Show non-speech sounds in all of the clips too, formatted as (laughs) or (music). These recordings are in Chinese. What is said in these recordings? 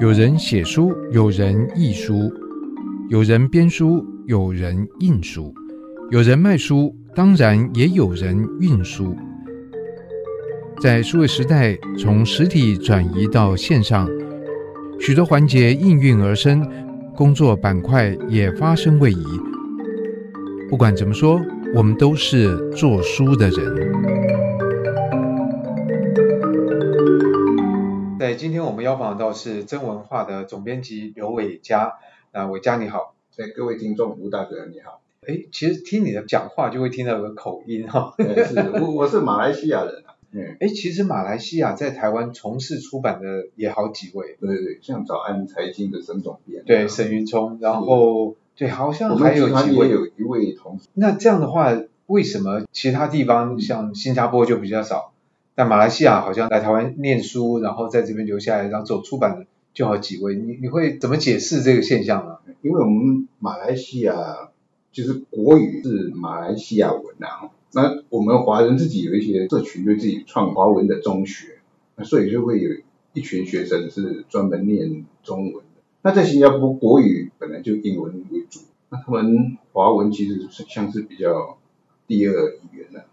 有人写书，有人译书，有人编书，有人印书，有人卖书，当然也有人运输。在数位时代，从实体转移到线上，许多环节应运而生，工作板块也发生位移。不管怎么说，我们都是做书的人。今天我们邀访到是真文化的总编辑刘伟佳，那伟佳你好，哎，各位听众吴大哥你好，哎，其实听你的讲话就会听到有个口音哈，是，我我是马来西亚人啊，嗯，哎，其实马来西亚在台湾从事出版的也好几位，对对对，像早安财经的沈总编，对，沈云聪，然后对，好像还有几位，有一位同事，那这样的话，为什么其他地方像新加坡就比较少？但马来西亚好像来台湾念书，然后在这边留下来，然后走出版的就好几位。你你会怎么解释这个现象呢？因为我们马来西亚就是国语是马来西亚文啊，那我们华人自己有一些社群，就自己创华文的中学，那所以就会有一群学生是专门念中文的。那在新加坡国语本来就英文为主，那他们华文其实是像是比较第二语言的。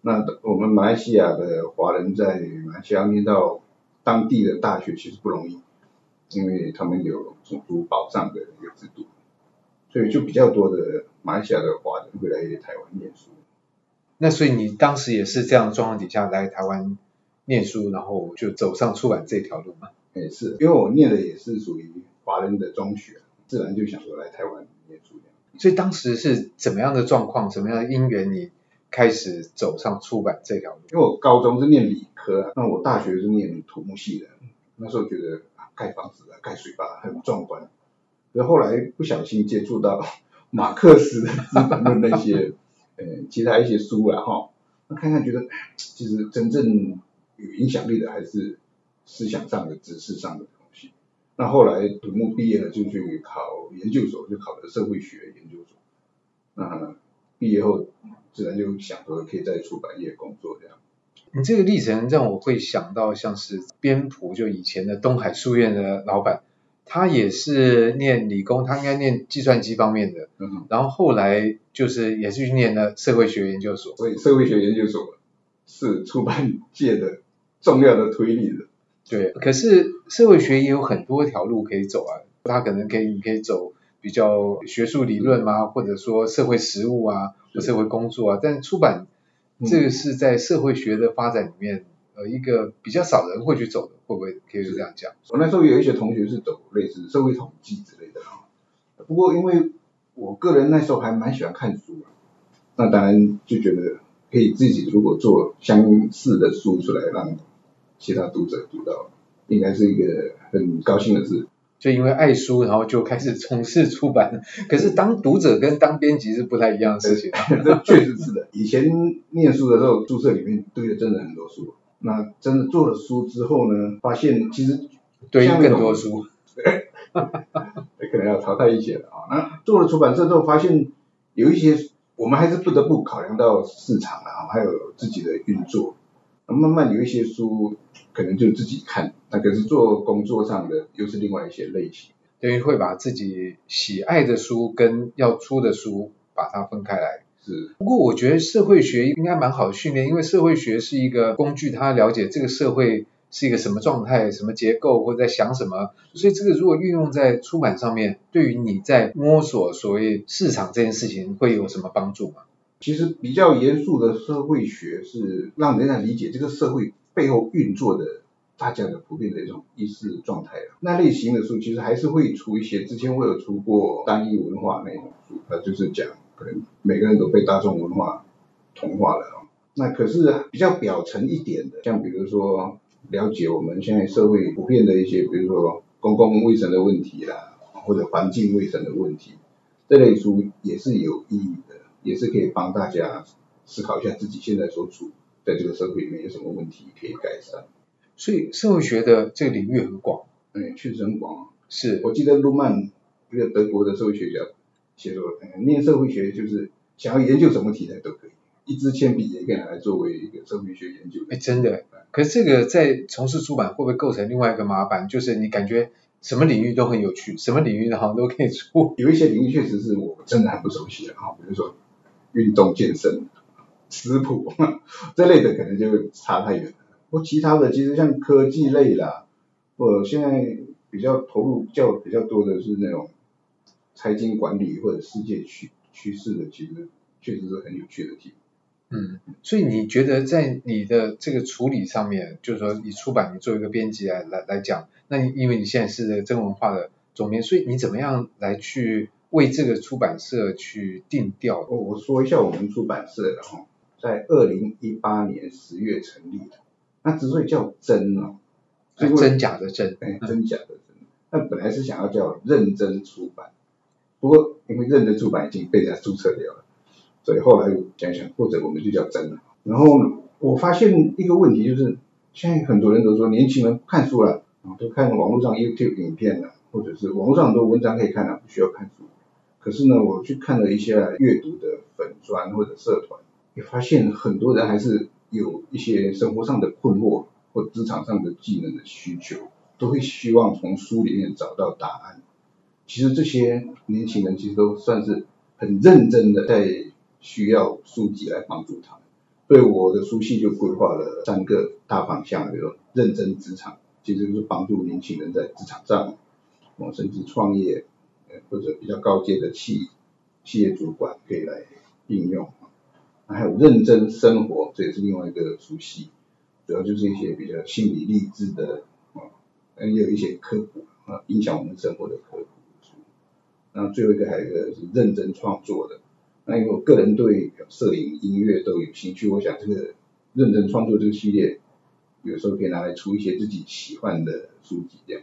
那我们马来西亚的华人在马来西亚念到当地的大学其实不容易，因为他们有种族保障的一个制度，所以就比较多的马来西亚的华人会来台湾念书。那所以你当时也是这样的状况底下来台湾念书，然后就走上出版这条路吗？也是，因为我念的也是属于华人的中学，自然就想说来台湾念书。所以当时是怎么样的状况，什么样的因缘你？开始走上出版这条路，因为我高中是念理科，那我大学是念土木系的，那时候觉得盖房子啊、盖水坝很壮观，然后来不小心接触到 (laughs) 马克思的那些，(laughs) 呃，其他一些书啊哈，那看看觉得 (tsk) 其实真正有影响力的还是思想上的、知识上的东西。那后来土木毕业了就去考研究所，就考了社会学研究所。那毕业后。自然就想说可以在出版业工作这样。你这个历程让我会想到像是编谱，就以前的东海书院的老板，他也是念理工，他应该念计算机方面的，嗯，然后后来就是也是去念了社会学研究所。所以社会学研究所是出版界的重要的推力的。对，可是社会学也有很多条路可以走啊，他可能可以你可以走比较学术理论嘛，或者说社会实务啊。或社会工作啊，但出版这个是在社会学的发展里面，呃，一个比较少人会去走的，会不会可以这样讲？我那时候有一些同学是走类似社会统计之类的啊，不过因为我个人那时候还蛮喜欢看书，那当然就觉得可以自己如果做相似的书出来，让其他读者读到，应该是一个很高兴的事。就因为爱书，然后就开始从事出版。(laughs) 可是当读者跟当编辑是不太一样的事情。这确实是的。以前念书的时候，宿舍里面堆了真的很多书。那真的做了书之后呢，发现其实堆更多书，(laughs) 可能要淘汰一些了啊。那做了出版社之后，发现有一些我们还是不得不考量到市场啊，还有自己的运作。慢慢有一些书可能就自己看，那可是做工作上的又是另外一些类型，等于会把自己喜爱的书跟要出的书把它分开来。是，不过我觉得社会学应该蛮好的训练，因为社会学是一个工具，它了解这个社会是一个什么状态、什么结构或者在想什么，所以这个如果运用在出版上面，对于你在摸索所谓市场这件事情会有什么帮助吗？其实比较严肃的社会学是让人家理解这个社会背后运作的大家的普遍的一种意识状态。那类型的书其实还是会出一些，之前我有出过单一文化那种书，那就是讲可能每个人都被大众文化同化了。那可是比较表层一点的，像比如说了解我们现在社会普遍的一些，比如说公共卫生的问题啦，或者环境卫生的问题，这类书也是有意义。也是可以帮大家思考一下自己现在所处在这个社会里面有什么问题可以改善。所以社会学的这个领域很广，嗯，确实很广。是我记得路曼一个德国的社会学家写说，嗯，念社会学就是想要研究什么题材都可以，一支铅笔也可以拿来作为一个社会学研究。哎，真的。可是这个在从事出版会不会构成另外一个麻烦？就是你感觉什么领域都很有趣，什么领域的好像都可以出。有一些领域确实是我真的还不熟悉的哈，比如说运动健身、食谱这类的，可能就差太远了。不其他的其实像科技类啦，我现在比较投入较比较多的是那种财经管理或者世界趋趋势的，其实确实是很有趣的题。嗯，所以你觉得在你的这个处理上面，就是说你出版，你做一个编辑来来来讲，那你因为你现在是真文化的总编，所以你怎么样来去为这个出版社去定调？哦，我说一下我们出版社的哈，在二零一八年十月成立的，那之所以叫真哦，真假的真，哎，真假的真，那本来是想要叫认真出版，不过因为认真出版已经被人家注册掉了。所以后来想想，或者我们就叫真了。然后我发现一个问题，就是现在很多人都说年轻人看书了，啊，都看网络上 YouTube 影片了，或者是网络上很多文章可以看了，不需要看书。可是呢，我去看了一些阅读的粉专或者社团，也发现很多人还是有一些生活上的困惑或职场上的技能的需求，都会希望从书里面找到答案。其实这些年轻人其实都算是很认真的在。需要书籍来帮助他们，所以我的书系就规划了三个大方向，比如说认真职场，其实就是帮助年轻人在职场上，哦，甚至创业，或者比较高阶的企企业主管可以来应用。还有认真生活，这也是另外一个书系，主要就是一些比较心理励志的，啊，也有一些科普啊，影响我们生活的科普书。那最后一个还有一个是认真创作的。那因为我个人对摄影、音乐都有兴趣，我想这个认真创作这个系列，有时候可以拿来出一些自己喜欢的书籍这样。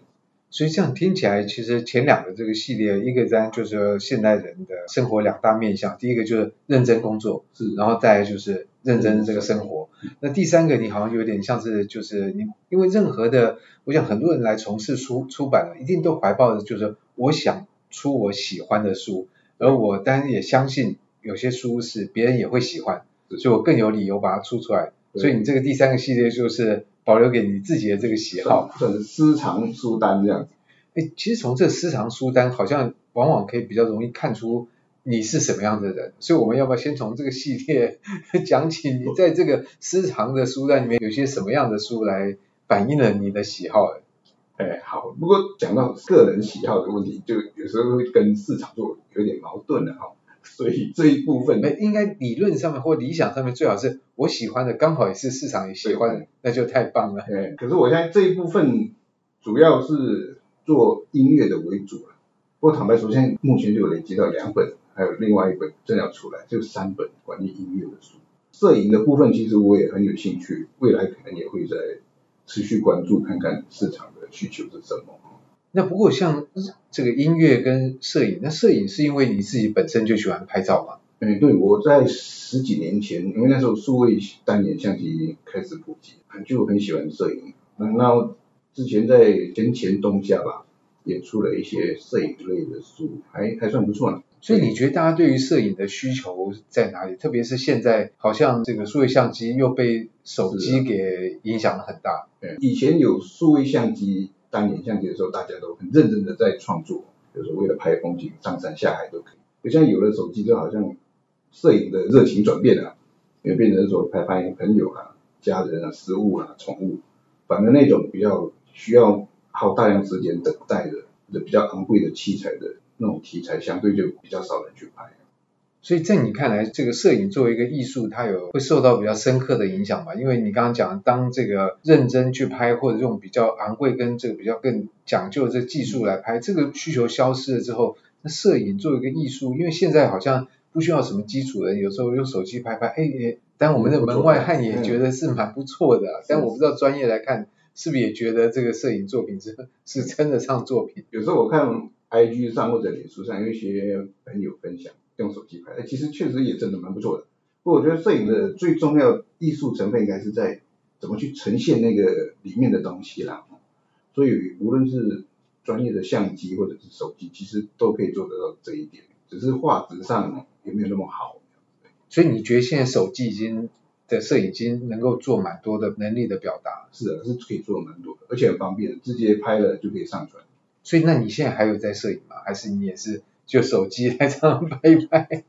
所以这样听起来，其实前两个这个系列，一个在就是说现代人的生活两大面向，第一个就是认真工作，是，然后再来就是认真这个生活。嗯、那第三个，你好像有点像是就是你，因为任何的，我想很多人来从事出出版了，一定都怀抱着就是我想出我喜欢的书，而我当然也相信。有些书是别人也会喜欢，所以我更有理由把它出出来。所以你这个第三个系列就是保留给你自己的这个喜好，算是私藏书单这样子。哎，其实从这私藏书单好像往往可以比较容易看出你是什么样的人。所以我们要不要先从这个系列讲起？你在这个私藏的书单里面有些什么样的书来反映了你的喜好？哎，好。不过讲到个人喜好的问题，就有时候会跟市场做有点矛盾的哈。所以这一部分，那应该理论上面或理想上面最好是我喜欢的，刚好也是市场也喜欢的，那就太棒了。对，可是我现在这一部分主要是做音乐的为主了。不过坦白说，现在目前就有累积到两本，还有另外一本正要出来，就三本关于音乐的书。摄影的部分其实我也很有兴趣，未来可能也会在持续关注，看看市场的需求是什么。那不过像这个音乐跟摄影，那摄影是因为你自己本身就喜欢拍照吗？嗯，对，我在十几年前，因为那时候数位单眼相机开始普及，就很喜欢摄影。那之前在前前冬夏吧，也出了一些摄影类的书，还还算不错呢。所以你觉得大家对于摄影的需求在哪里？特别是现在，好像这个数位相机又被手机给影响了很大。对，以前有数位相机。当年相机的时候，大家都很认真的在创作，就是为了拍风景，上山下海都可以。不像有了手机，就好像摄影的热情转变了，因为变成说拍拍朋友啊、家人啊、食物啊、宠物，反正那种比较需要耗大量时间等待的、的比较昂贵的器材的那种题材，相对就比较少人去拍。所以在你看来，这个摄影作为一个艺术，它有会受到比较深刻的影响吗？因为你刚刚讲，当这个认真去拍，或者用比较昂贵跟这个比较更讲究这技术来拍，这个需求消失了之后，那摄影作为一个艺术，因为现在好像不需要什么基础的，有时候用手机拍拍，哎，但我们的门外汉也觉得是蛮不错的。但我不知道专业来看，是不是也觉得这个摄影作品是是称得上作品？有时候我看 IG 上或者脸书上有一些朋友分享。用手机拍，哎，其实确实也真的蛮不错的。不过我觉得摄影的最重要艺术成分应该是在怎么去呈现那个里面的东西啦。所以无论是专业的相机或者是手机，其实都可以做得到这一点，只是画质上有没有那么好。所以你觉得现在手机已经的摄影已经能够做蛮多的能力的表达？是的，是可以做蛮多的，而且很方便，直接拍了就可以上传。所以那你现在还有在摄影吗？还是你也是就手机来这样拍一拍？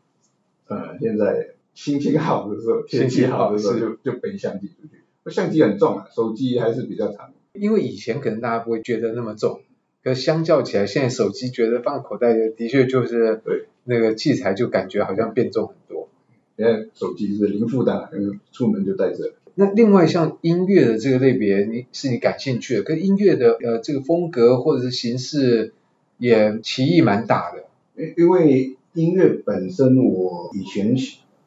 嗯，(laughs) 现在心情好的时候，天气好的时候就就背相机出去。相机很重啊，手机还是比较长。因为以前可能大家不会觉得那么重，可相较起来，现在手机觉得放口袋的的确就是对那个器材就感觉好像变重很多。现在手机是零负担，嗯，出门就带着。那另外像音乐的这个类别，你是你感兴趣的，跟音乐的呃这个风格或者是形式也歧义蛮大的。因因为音乐本身，我以前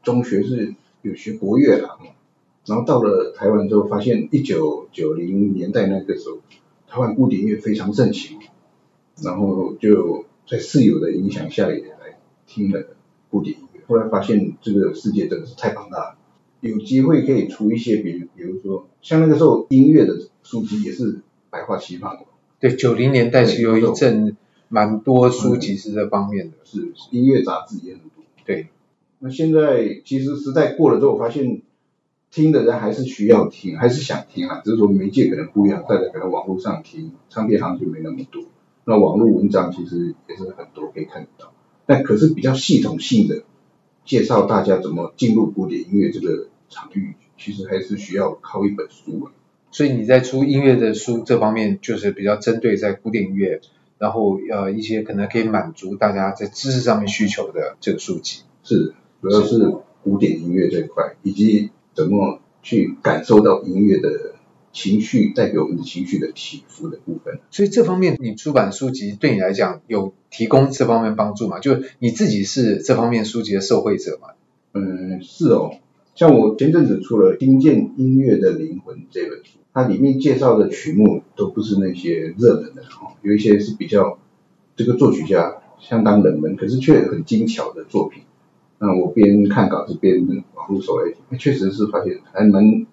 中学是有学国乐的，然后到了台湾之后，发现一九九零年代那个时候，台湾古典乐非常盛行，然后就在室友的影响下也来听了古典音乐，后来发现这个世界真的是太庞大了。有机会可以出一些，比如比如说像那个时候音乐的书籍也是百花齐放。对，九零年代是有一阵蛮多书籍是这方面的，嗯、是音乐杂志也很多。对，那现在其实时代过了之后，我发现听的人还是需要听，还是想听啊，只是说媒介可能不一样，大家可能网络上听，唱片行就没那么多。那网络文章其实也是很多可以看得到，但可是比较系统性的。介绍大家怎么进入古典音乐这个场域，其实还是需要靠一本书啊。所以你在出音乐的书这方面，就是比较针对在古典音乐，然后呃一些可能可以满足大家在知识上面需求的这个书籍。是，主要是古典音乐这一块，以及怎么去感受到音乐的。情绪带给我们的情绪的起伏的部分，所以这方面你出版书籍对你来讲有提供这方面帮助吗？就你自己是这方面书籍的受惠者吗？嗯，是哦。像我前阵子出了《听见音乐的灵魂》这本书，它里面介绍的曲目都不是那些热门的哈，有一些是比较这个作曲家相当冷门，可是却很精巧的作品。那我边看稿子边网络搜来听，确实是发现还蛮。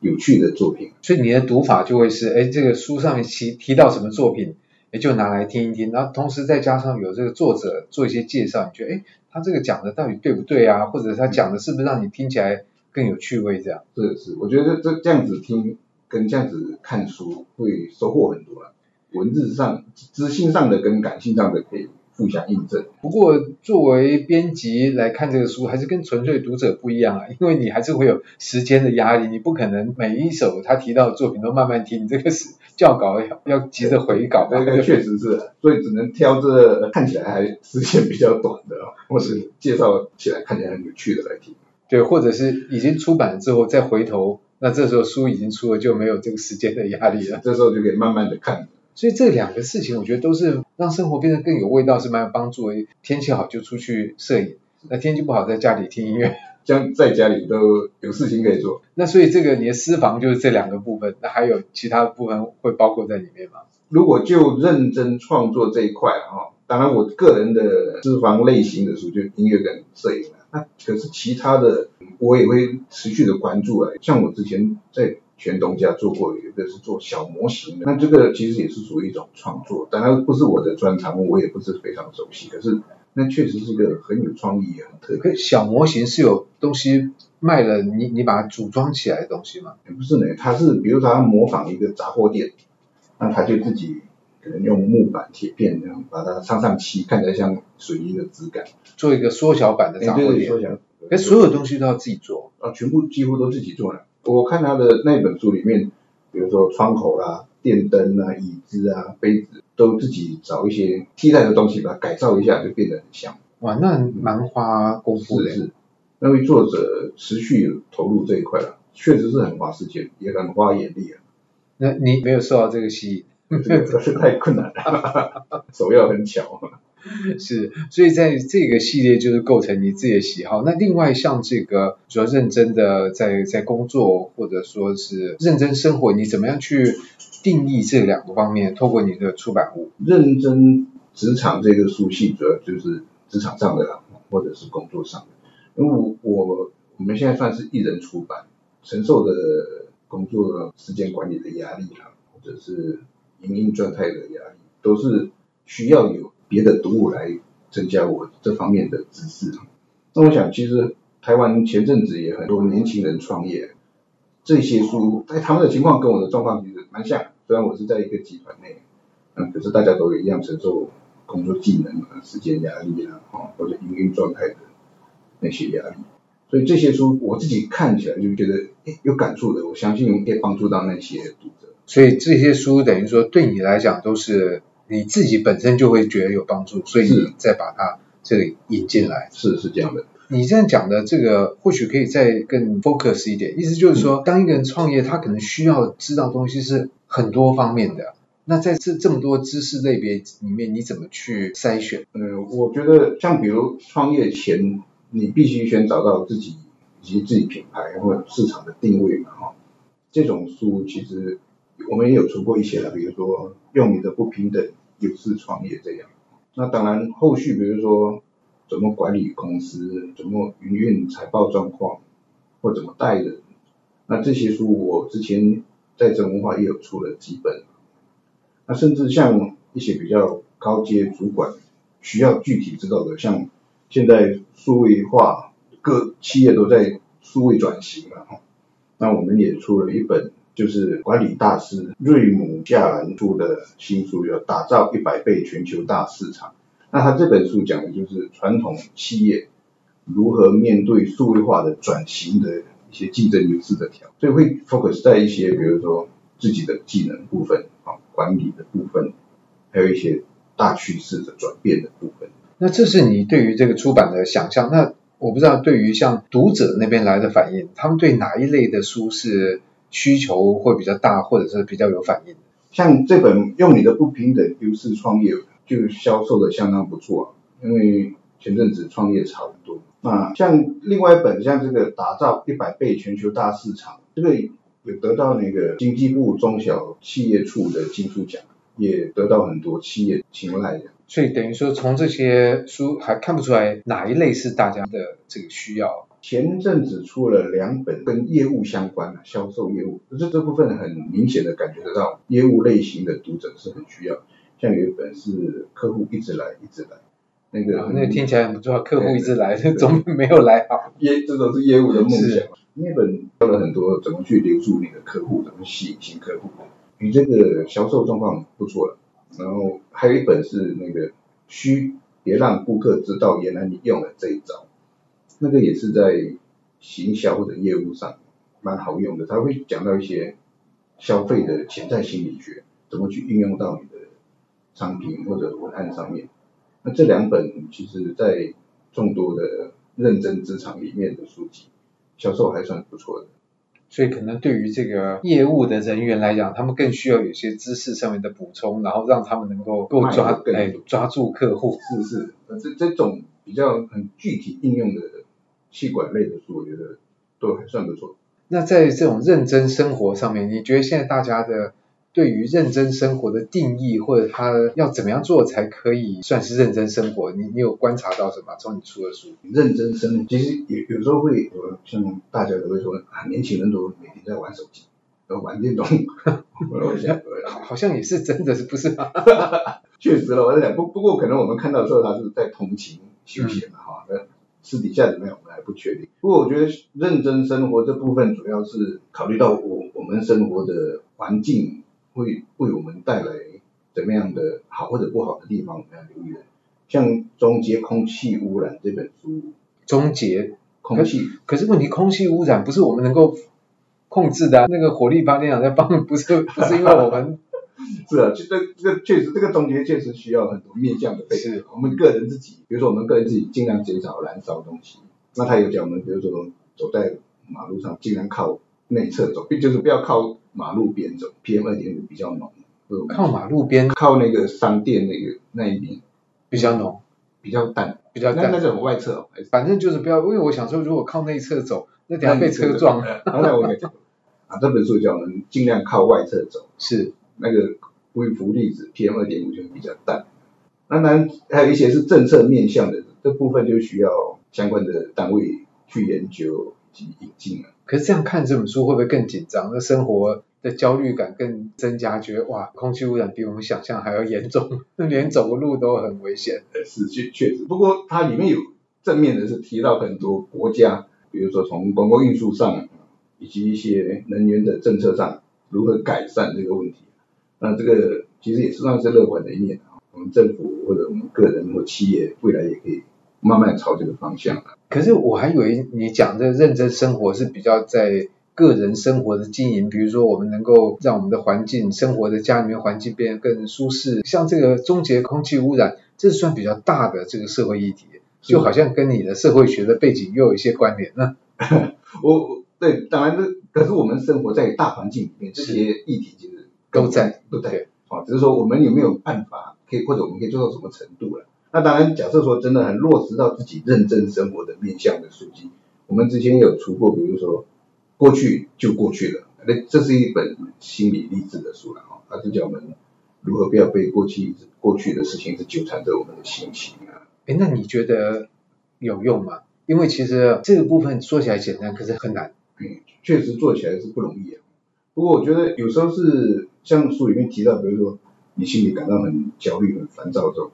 有趣的作品，所以你的读法就会是，哎，这个书上面提提到什么作品，也就拿来听一听，然后同时再加上有这个作者做一些介绍，你觉得，哎，他这个讲的到底对不对啊？或者他讲的是不是让你听起来更有趣味？这样，是是，我觉得这这样子听跟这样子看书会收获很多了，文字上、知性上的跟感性上的可以。互相印证。不过，作为编辑来看这个书，还是跟纯粹读者不一样啊，因为你还是会有时间的压力，你不可能每一首他提到的作品都慢慢听，你这个是校稿要要急着回稿。这个 (laughs) 确实是，所以只能挑这看起来还时间比较短的，或是介绍起来看起来很有趣的来听。对，或者是已经出版了之后再回头，那这时候书已经出了，就没有这个时间的压力了，这时候就可以慢慢的看。所以这两个事情，我觉得都是让生活变得更有味道，是蛮有帮助的。天气好就出去摄影，那天气不好在家里听音乐，(laughs) 这样在家里都有事情可以做。那所以这个你的私房就是这两个部分，那还有其他部分会包括在里面吗？如果就认真创作这一块哈，当然我个人的私房类型的书就音乐跟摄影了。那可是其他的我也会持续的关注啊，像我之前在。全东家做过，有一个是做小模型的，那这个其实也是属于一种创作，当然不是我的专长，我也不是非常熟悉，可是那确实是一个很有创意也很特别。小模型是有东西卖了，你你把它组装起来的东西吗？不是呢，它是比如说它模仿一个杂货店，那他就自己可能用木板、铁片这样把它上上漆，看起来像水泥的质感，做一个缩小版的杂货店。缩小，可所有东西都要自己做啊，全部几乎都自己做了。我看他的那本书里面，比如说窗口啦、电灯啊、椅子啊、杯子，都自己找一些替代的东西，把它改造一下，就变得很像。哇，那蛮花功夫的。是是，那位作者持续投入这一块了，确实是很花时间，也很花眼力啊。那你没有受到这个吸引？(laughs) 这个是太困难了，(laughs) 手要很巧。是，所以在这个系列就是构成你自己的喜好。那另外像这个主要认真的在在工作，或者说是认真生活，你怎么样去定义这两个方面？透过你的出版物，认真职场这个书系，主要就是职场上的，或者是工作上的。因为我我我们现在算是一人出版，承受的工作时间管理的压力啊，或者是营运状态的压力，都是需要有。别的读物来增加我这方面的知识。那我想，其实台湾前阵子也很多年轻人创业，这些书，哎，他们的情况跟我的状况其实蛮像。虽然我是在一个集团内，嗯，可是大家都一样承受工作技能啊、时间压力啊，哦，或者营运状态的那些压力。所以这些书我自己看起来就觉得，哎，有感触的，我相信可以帮助到那些读者。所以这些书等于说对你来讲都是你自己本身就会觉得有帮助，所以你再把它这里引进来。是是这样的。你这样讲的这个或许可以再更 focus 一点，意思就是说，当一个人创业，他可能需要知道东西是很多方面的。那在这这么多知识类别里面，你怎么去筛选？嗯，我觉得像比如创业前，你必须先找到自己以及自己品牌或者市场的定位嘛，哈。这种书其实我们也有出过一些了，比如说用你的不平等优势创业这样。那当然后续比如说。怎么管理公司，怎么营运财报状况，或怎么带人，那这些书我之前在真文化也有出了几本。那甚至像一些比较高阶主管需要具体知道的，像现在数位化，各企业都在数位转型了哈。那我们也出了一本，就是管理大师瑞姆夏兰出的新书，叫《打造一百倍全球大市场》。那他这本书讲的就是传统企业如何面对数位化的转型的一些竞争优势的条，所以会 focus 在一些比如说自己的技能部分啊，管理的部分，还有一些大趋势的转变的部分。那这是你对于这个出版的想象。那我不知道对于像读者那边来的反应，他们对哪一类的书是需求会比较大，或者是比较有反应？像这本用你的不平等优势创业。就销售的相当不错，因为前阵子创业潮很多。那像另外一本，像这个打造一百倍全球大市场，这个有得到那个经济部中小企业处的金书奖，也得到很多企业青睐。所以等于说，从这些书还看不出来哪一类是大家的这个需要。前阵子出了两本跟业务相关的销售业务，可是这部分很明显的感觉得到，业务类型的读者是很需要。像有一本是客户一直来一直来，那个、哦、那个听起来很不错，客户一直来，总没有来好。业这种是业务的梦想。那本教了很多怎么去留住你的客户，怎么吸引新客户，你这个销售状况不错了。然后还有一本是那个虚别让顾客知道原来你用了这一招，那个也是在行销或者业务上蛮好用的，他会讲到一些消费的潜在心理学，怎么去运用到你的。商品或者文案上面，那这两本其实，在众多的认真职场里面的书籍，销售还算不错的。所以可能对于这个业务的人员来讲，他们更需要有些知识上面的补充，然后让他们能够够抓哎抓住客户。是是，这这种比较很具体应用的企管类的书，我觉得都还算不错。那在这种认真生活上面，你觉得现在大家的？对于认真生活的定义，或者他要怎么样做才可以算是认真生活？你你有观察到什么？从你出的书，认真生活其实有有时候会，像大家都会说啊，年轻人都每天在玩手机，都玩电动。我想，好像也是真的，是不是？(laughs) 确实了，我在想，不不过可能我们看到的时候，他是在同情休闲嘛，嗯，私底下怎么样，我们还不确定。不过我觉得认真生活这部分，主要是考虑到我我们生活的环境。会为我们带来怎么样的好或者不好的地方，我们要留意的。像终结空气污染这本书，终结空气，可是问题空气污染不是我们能够控制的啊。那个火力发电厂在帮，不是不是因为我们是啊，这这这个确实这个终结确实需要很多面向的配合。我们个人自己，比如说我们个人自己尽量减少燃烧东西。那他有讲我们，比如说走在马路上尽量靠内侧走，并就是不要靠。马路边走，PM 二点五比较浓。靠马路边，靠那个商店那个那一边比较浓，比较淡，比较淡。那那种外侧，反正就是不要，因为我想说，如果靠内侧走，那等下被车撞。(laughs) 刚才我给讲，啊，这本书叫我们尽量靠外侧走，是那个微幅粒子 PM 二点五就比较淡。当然还有一些是政策面向的，这部分就需要相关的单位去研究及引进了。可是这样看这本书会不会更紧张？那生活的焦虑感更增加，觉得哇，空气污染比我们想象还要严重，(laughs) 连走个路都很危险。是确确实，不过它里面有正面的是提到很多国家比如说从公共运输上，以及一些能源的政策上如何改善这个问题。那这个其实也是算是乐观的一面啊。我们政府或者我们个人或企业未来也可以慢慢朝这个方向。可是我还以为你讲的认真生活是比较在。个人生活的经营，比如说我们能够让我们的环境、生活的家里面环境变得更舒适，像这个终结空气污染，这是算比较大的这个社会议题，就好像跟你的社会学的背景又有一些关联呢。(laughs) 我对，当然这可是我们生活在大环境里面，这些议题其实都在都在啊，只是说我们有没有办法可以，或者我们可以做到什么程度了？那当然，假设说真的很落实到自己认真生活的面向的书籍，我们之前也有出过，比如说。过去就过去了，那这是一本心理励志的书了哈，它是教我们如何不要被过去过去的事情是纠缠着我们的心情啊。哎，那你觉得有用吗？因为其实这个部分说起来简单，可是很难。嗯，确实做起来是不容易啊。不过我觉得有时候是像书里面提到，比如说你心里感到很焦虑、很烦躁的时候，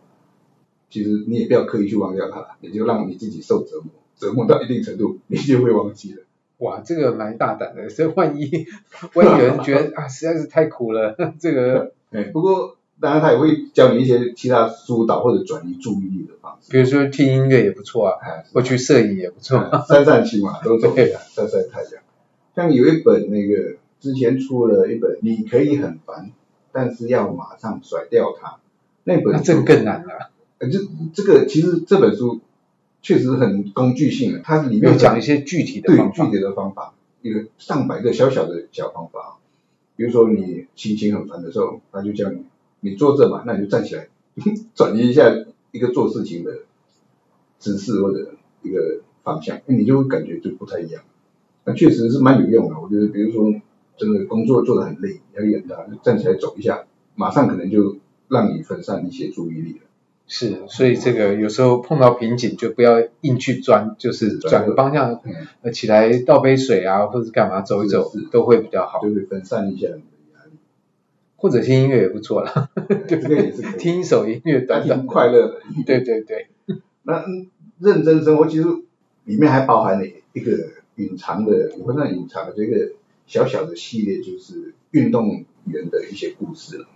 其实你也不要刻意去忘掉它，你就让你自己受折磨，折磨到一定程度，你就会忘记了。哇，这个蛮大胆的，所以万一万一有人觉得啊，实在是太苦了，(laughs) 这个，哎，不过当然他也会教你一些其他疏导或者转移注意力的方式，比如说听音乐也不错啊，或去摄影也不错，(laughs) 散散心嘛，都走一下，(laughs) 晒晒太阳。像有一本那个之前出了一本，你可以很烦，但是要马上甩掉它，那本那这个更难了。呃，这这个其实这本书。确实很工具性的，它里面讲一些具体的方法，对具体的方法，一个上百个小小的小方法。比如说你心情很烦的时候，他就叫你，你坐这嘛，那你就站起来，(laughs) 转移一下一个做事情的姿势或者一个方向，那你就会感觉就不太一样。那确实是蛮有用的，我觉得，比如说真的工作做得很累，很大，就站起来走一下，马上可能就让你分散一些注意力了。是，所以这个有时候碰到瓶颈就不要硬去钻，就是转个方向，呃，起来倒杯水啊，或者干嘛走一走，都会比较好，就会分散一下你的压力。或者听音乐也不错啦，(laughs) 这个也是可以听一首音乐，短短快乐的。对对对。那认真生活其实里面还包含了一个隐藏的，也不算隐藏的这个小小的系列，就是运动员的一些故事了。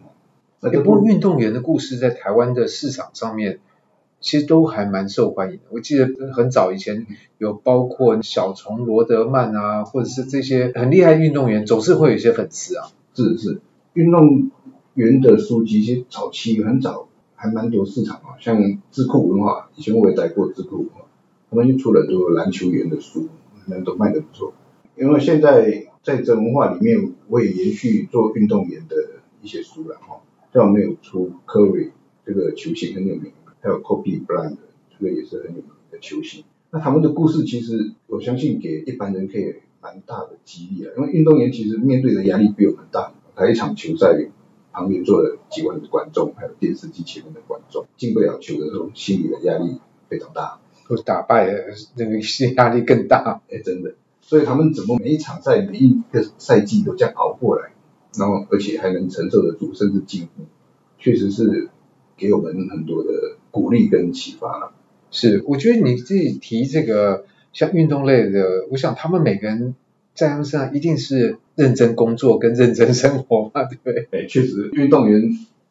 不过运动员的故事在台湾的市场上面，其实都还蛮受欢迎的。我记得很早以前有包括小虫罗德曼啊，或者是这些很厉害的运动员，总是会有一些粉丝啊。是是，运动员的书籍其实早期很早还蛮多市场啊，像智库文化，以前我也待过智库文化，他们就出了很多篮球员的书，那都卖得不错。因为现在在这文化里面，我也延续做运动员的一些书了哈。像我们有出 Curry 这个球星很有名，还有 Kobe Bryant 这个也是很有名的球星。那他们的故事其实我相信给一般人可以蛮大的激励啊，因为运动员其实面对的压力比我们大。他一场球赛旁边坐了几万的观众，还有电视机前面的观众，进不了球的时候，心理的压力非常大。都打败了，那个心理压力更大。哎，真的。所以他们怎么每一场赛、每一个赛季都这样熬过来？然后，而且还能承受得住，甚至进步，确实是给我们很多的鼓励跟启发了。是，我觉得你自己提这个像运动类的，我想他们每个人在他们身上一定是认真工作跟认真生活嘛，对不对？哎，确实，运动员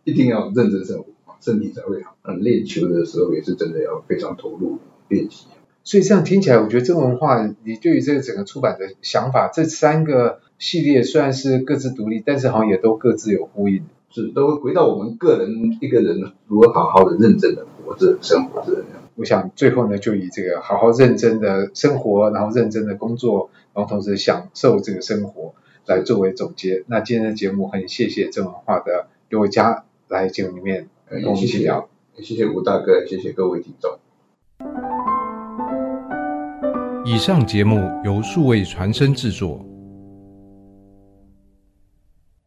一定要认真生活，身体才会好。嗯，练球的时候也是真的要非常投入练习。所以这样听起来，我觉得这文化，你对于这个整个出版的想法，这三个系列虽然是各自独立，但是好像也都各自有呼应，是都会回到我们个人一个人如何好好的认真的活着生活着。我想最后呢，就以这个好好认真的生活，然后认真的工作，然后同时享受这个生活来作为总结。那今天的节目很谢谢正文化的刘伟嘉来节目里面跟我们一起聊，谢谢吴大哥，谢谢各位听众。以上节目由数位传声制作。